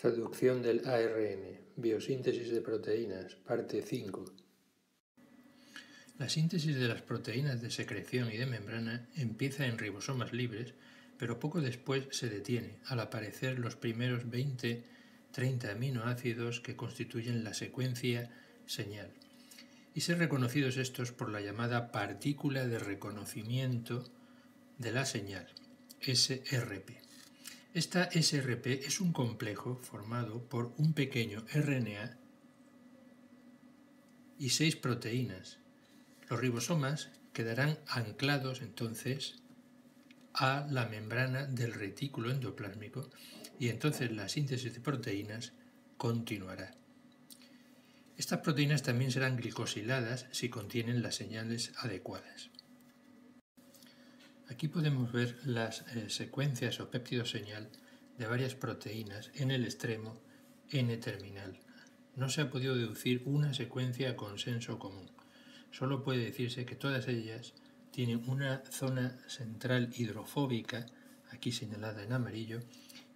Traducción del ARN. Biosíntesis de proteínas. Parte 5. La síntesis de las proteínas de secreción y de membrana empieza en ribosomas libres, pero poco después se detiene al aparecer los primeros 20-30 aminoácidos que constituyen la secuencia señal, y ser reconocidos estos por la llamada partícula de reconocimiento de la señal, SRP. Esta SRP es un complejo formado por un pequeño RNA y seis proteínas. Los ribosomas quedarán anclados entonces a la membrana del retículo endoplásmico y entonces la síntesis de proteínas continuará. Estas proteínas también serán glicosiladas si contienen las señales adecuadas. Aquí podemos ver las eh, secuencias o péptidos señal de varias proteínas en el extremo N-terminal. No se ha podido deducir una secuencia a consenso común. Solo puede decirse que todas ellas tienen una zona central hidrofóbica, aquí señalada en amarillo,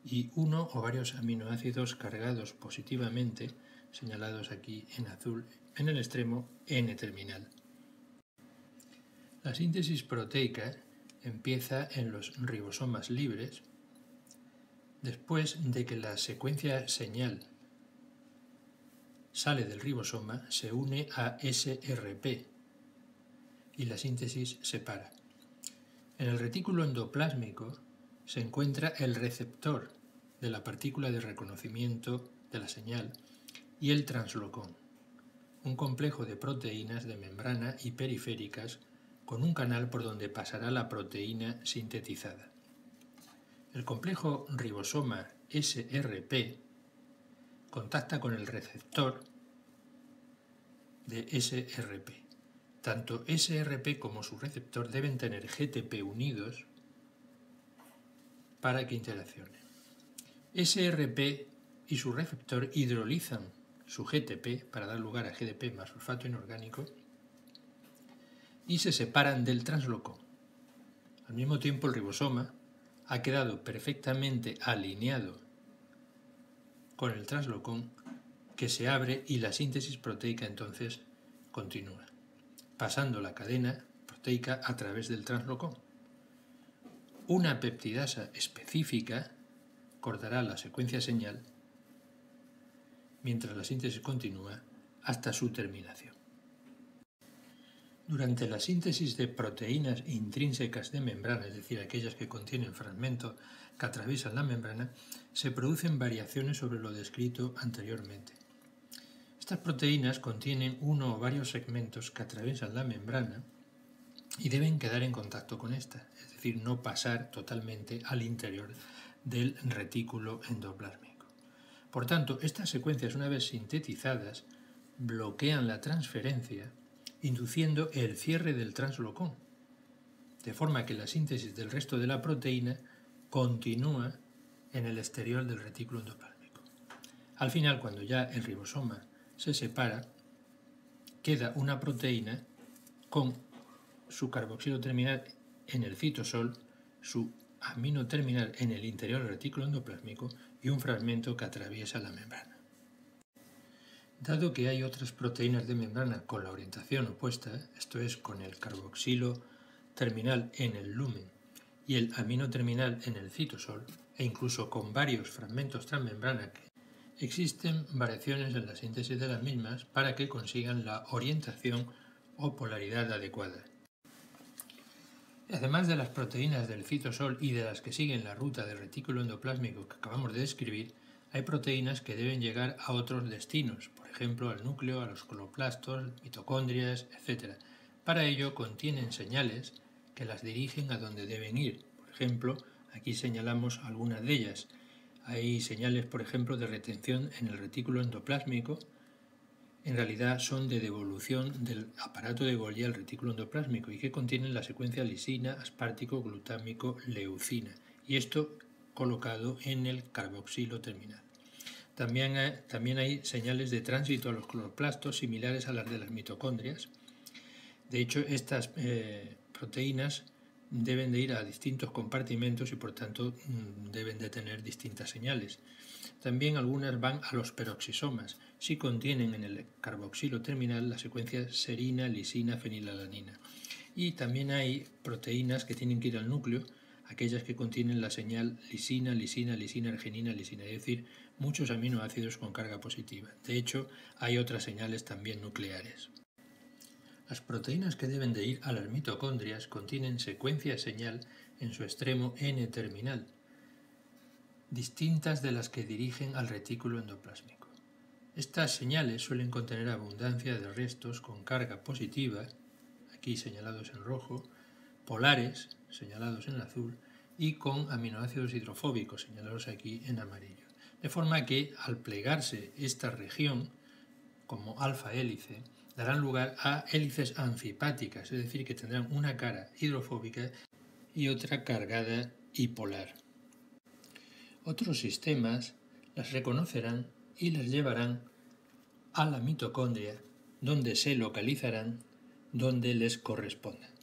y uno o varios aminoácidos cargados positivamente, señalados aquí en azul, en el extremo N-terminal. La síntesis proteica empieza en los ribosomas libres, después de que la secuencia señal sale del ribosoma, se une a SRP y la síntesis se para. En el retículo endoplásmico se encuentra el receptor de la partícula de reconocimiento de la señal y el translocón, un complejo de proteínas de membrana y periféricas con un canal por donde pasará la proteína sintetizada. El complejo ribosoma SRP contacta con el receptor de SRP. Tanto SRP como su receptor deben tener GTP unidos para que interaccionen. SRP y su receptor hidrolizan su GTP para dar lugar a GDP más sulfato inorgánico y se separan del translocón. Al mismo tiempo, el ribosoma ha quedado perfectamente alineado con el translocón que se abre y la síntesis proteica entonces continúa, pasando la cadena proteica a través del translocón. Una peptidasa específica cortará la secuencia señal mientras la síntesis continúa hasta su terminación. Durante la síntesis de proteínas intrínsecas de membrana, es decir, aquellas que contienen fragmentos que atraviesan la membrana, se producen variaciones sobre lo descrito anteriormente. Estas proteínas contienen uno o varios segmentos que atraviesan la membrana y deben quedar en contacto con esta, es decir, no pasar totalmente al interior del retículo endoplásmico. Por tanto, estas secuencias, una vez sintetizadas, bloquean la transferencia induciendo el cierre del translocón, de forma que la síntesis del resto de la proteína continúa en el exterior del retículo endoplásmico. Al final, cuando ya el ribosoma se separa, queda una proteína con su carboxilo terminal en el citosol, su amino terminal en el interior del retículo endoplásmico y un fragmento que atraviesa la membrana. Dado que hay otras proteínas de membrana con la orientación opuesta, esto es, con el carboxilo terminal en el lumen y el amino terminal en el citosol, e incluso con varios fragmentos transmembrana, existen variaciones en la síntesis de las mismas para que consigan la orientación o polaridad adecuada. Además de las proteínas del citosol y de las que siguen la ruta del retículo endoplásmico que acabamos de describir, hay proteínas que deben llegar a otros destinos, por ejemplo al núcleo, a los cloplastos, mitocondrias, etc. Para ello contienen señales que las dirigen a donde deben ir. Por ejemplo, aquí señalamos algunas de ellas. Hay señales, por ejemplo, de retención en el retículo endoplásmico. En realidad son de devolución del aparato de Golgi al retículo endoplásmico y que contienen la secuencia lisina, aspartico, glutámico, leucina. Y esto colocado en el carboxilo terminal. También hay, también hay señales de tránsito a los cloroplastos similares a las de las mitocondrias. De hecho, estas eh, proteínas deben de ir a distintos compartimentos y por tanto mm, deben de tener distintas señales. También algunas van a los peroxisomas, si contienen en el carboxilo terminal la secuencia serina, lisina, fenilalanina. Y también hay proteínas que tienen que ir al núcleo, aquellas que contienen la señal lisina, lisina, lisina, arginina, lisina, es decir, muchos aminoácidos con carga positiva. De hecho, hay otras señales también nucleares. Las proteínas que deben de ir a las mitocondrias contienen secuencia señal en su extremo N-terminal, distintas de las que dirigen al retículo endoplásmico. Estas señales suelen contener abundancia de restos con carga positiva, aquí señalados en rojo, polares, señalados en azul, y con aminoácidos hidrofóbicos, señalados aquí en amarillo. De forma que al plegarse esta región, como alfa hélice, darán lugar a hélices anfipáticas, es decir, que tendrán una cara hidrofóbica y otra cargada y polar. Otros sistemas las reconocerán y las llevarán a la mitocondria, donde se localizarán donde les corresponda.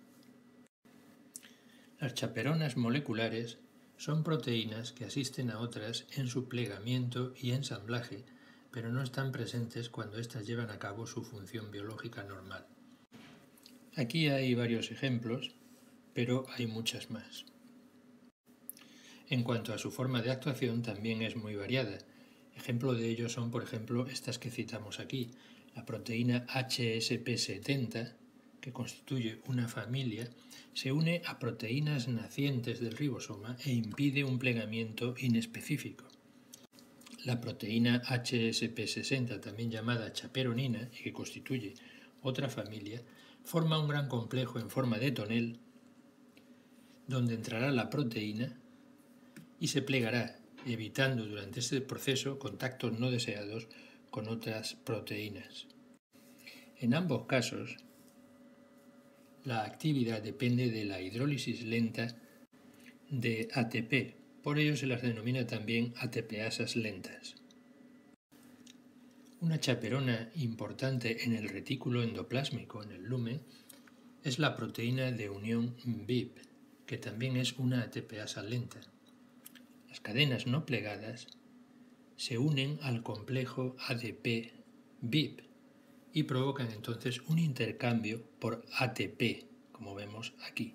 Las chaperonas moleculares son proteínas que asisten a otras en su plegamiento y ensamblaje pero no están presentes cuando éstas llevan a cabo su función biológica normal. Aquí hay varios ejemplos, pero hay muchas más. En cuanto a su forma de actuación, también es muy variada. Ejemplo de ello son, por ejemplo, estas que citamos aquí, la proteína HSP70, que constituye una familia, se une a proteínas nacientes del ribosoma e impide un plegamiento inespecífico. La proteína HSP60, también llamada chaperonina y que constituye otra familia, forma un gran complejo en forma de tonel donde entrará la proteína y se plegará, evitando durante este proceso contactos no deseados con otras proteínas. En ambos casos, la actividad depende de la hidrólisis lenta de ATP, por ello se las denomina también ATPasas lentas. Una chaperona importante en el retículo endoplásmico, en el lumen, es la proteína de unión BIP, que también es una ATPasa lenta. Las cadenas no plegadas se unen al complejo ADP-BIP y provocan entonces un intercambio por ATP, como vemos aquí.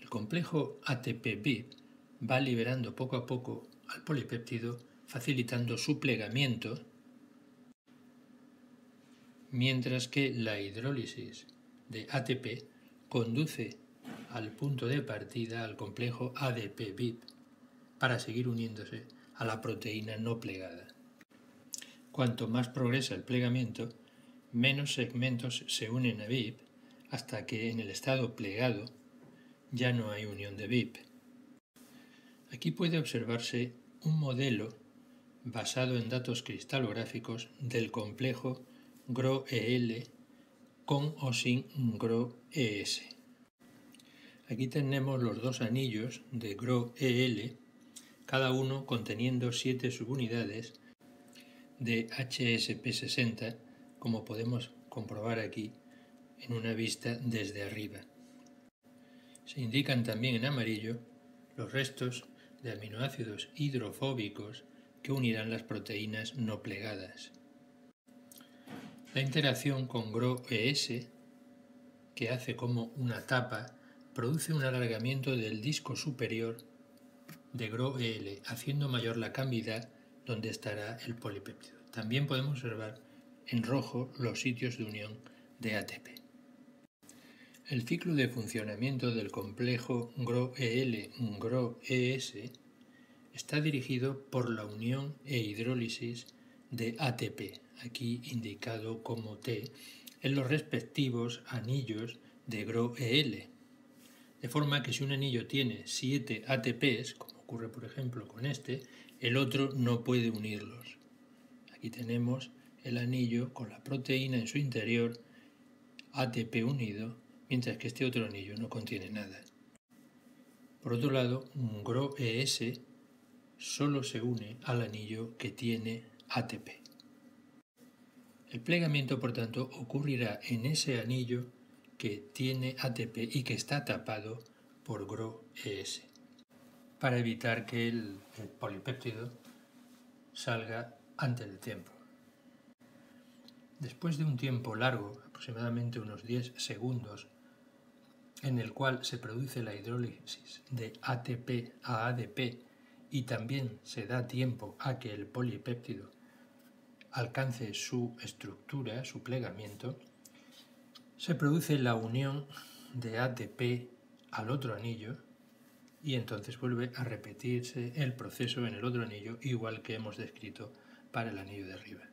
El complejo ATP-BIP va liberando poco a poco al polipéptido, facilitando su plegamiento, mientras que la hidrólisis de ATP conduce al punto de partida al complejo ADP-BIP para seguir uniéndose a la proteína no plegada. Cuanto más progresa el plegamiento, menos segmentos se unen a BIP hasta que en el estado plegado ya no hay unión de BIP Aquí puede observarse un modelo basado en datos cristalográficos del complejo GRO-EL con o sin GRO-ES. Aquí tenemos los dos anillos de GRO-EL, cada uno conteniendo siete subunidades de HSP60, como podemos comprobar aquí en una vista desde arriba. Se indican también en amarillo los restos de aminoácidos hidrofóbicos que unirán las proteínas no plegadas. La interacción con GRO-ES, que hace como una tapa, produce un alargamiento del disco superior de GRO-EL, haciendo mayor la cavidad donde estará el polipéptido. También podemos observar en rojo los sitios de unión de ATP. El ciclo de funcionamiento del complejo GRO-EL-GRO-ES está dirigido por la unión e hidrólisis de ATP, aquí indicado como T, en los respectivos anillos de GRO-EL. De forma que si un anillo tiene 7 ATPs, ocurre por ejemplo con este, el otro no puede unirlos. Aquí tenemos el anillo con la proteína en su interior, ATP unido, mientras que este otro anillo no contiene nada. Por otro lado, un GRO-ES solo se une al anillo que tiene ATP. El plegamiento, por tanto, ocurrirá en ese anillo que tiene ATP y que está tapado por GRO-ES para evitar que el, el polipéptido salga antes del tiempo. Después de un tiempo largo, aproximadamente unos 10 segundos, en el cual se produce la hidrólisis de ATP a ADP y también se da tiempo a que el polipéptido alcance su estructura, su plegamiento, se produce la unión de ATP al otro anillo y entonces vuelve a repetirse el proceso en el otro anillo igual que hemos descrito para el anillo de arriba.